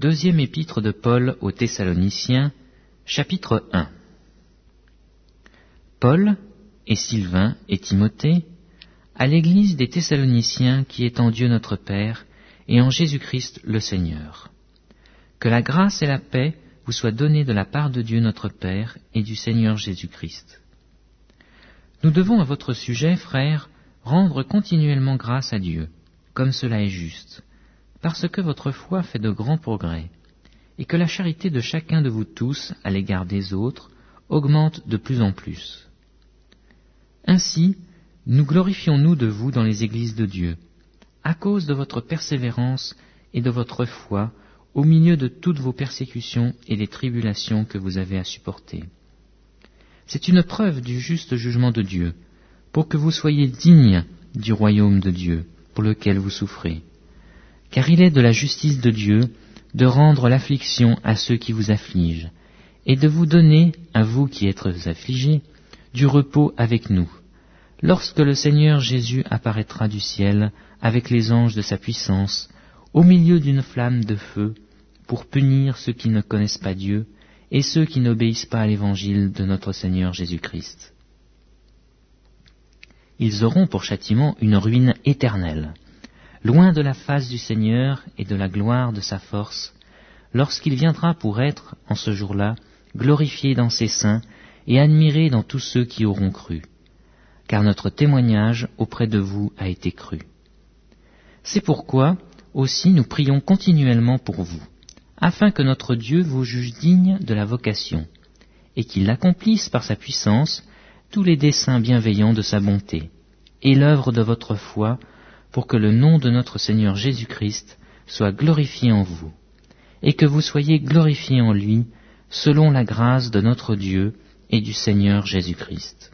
Deuxième épître de Paul aux Thessaloniciens, chapitre 1. Paul et Sylvain et Timothée, à l'église des Thessaloniciens qui est en Dieu notre Père et en Jésus-Christ le Seigneur. Que la grâce et la paix vous soient données de la part de Dieu notre Père et du Seigneur Jésus-Christ. Nous devons à votre sujet, frères, rendre continuellement grâce à Dieu, comme cela est juste, parce que votre foi fait de grands progrès, et que la charité de chacun de vous tous à l'égard des autres augmente de plus en plus. Ainsi, nous glorifions-nous de vous dans les églises de Dieu, à cause de votre persévérance et de votre foi au milieu de toutes vos persécutions et des tribulations que vous avez à supporter. C'est une preuve du juste jugement de Dieu, pour que vous soyez dignes du royaume de Dieu pour lequel vous souffrez. Car il est de la justice de Dieu de rendre l'affliction à ceux qui vous affligent, et de vous donner, à vous qui êtes affligés, du repos avec nous, lorsque le Seigneur Jésus apparaîtra du ciel avec les anges de sa puissance, au milieu d'une flamme de feu, pour punir ceux qui ne connaissent pas Dieu et ceux qui n'obéissent pas à l'évangile de notre Seigneur Jésus-Christ. Ils auront pour châtiment une ruine éternelle, loin de la face du Seigneur et de la gloire de sa force, lorsqu'il viendra pour être, en ce jour-là, glorifié dans ses saints et admiré dans tous ceux qui auront cru, car notre témoignage auprès de vous a été cru. C'est pourquoi aussi nous prions continuellement pour vous, afin que notre Dieu vous juge digne de la vocation, et qu'il accomplisse par sa puissance tous les desseins bienveillants de sa bonté, et l'œuvre de votre foi, pour que le nom de notre Seigneur Jésus-Christ soit glorifié en vous, et que vous soyez glorifiés en lui, selon la grâce de notre Dieu et du Seigneur Jésus-Christ.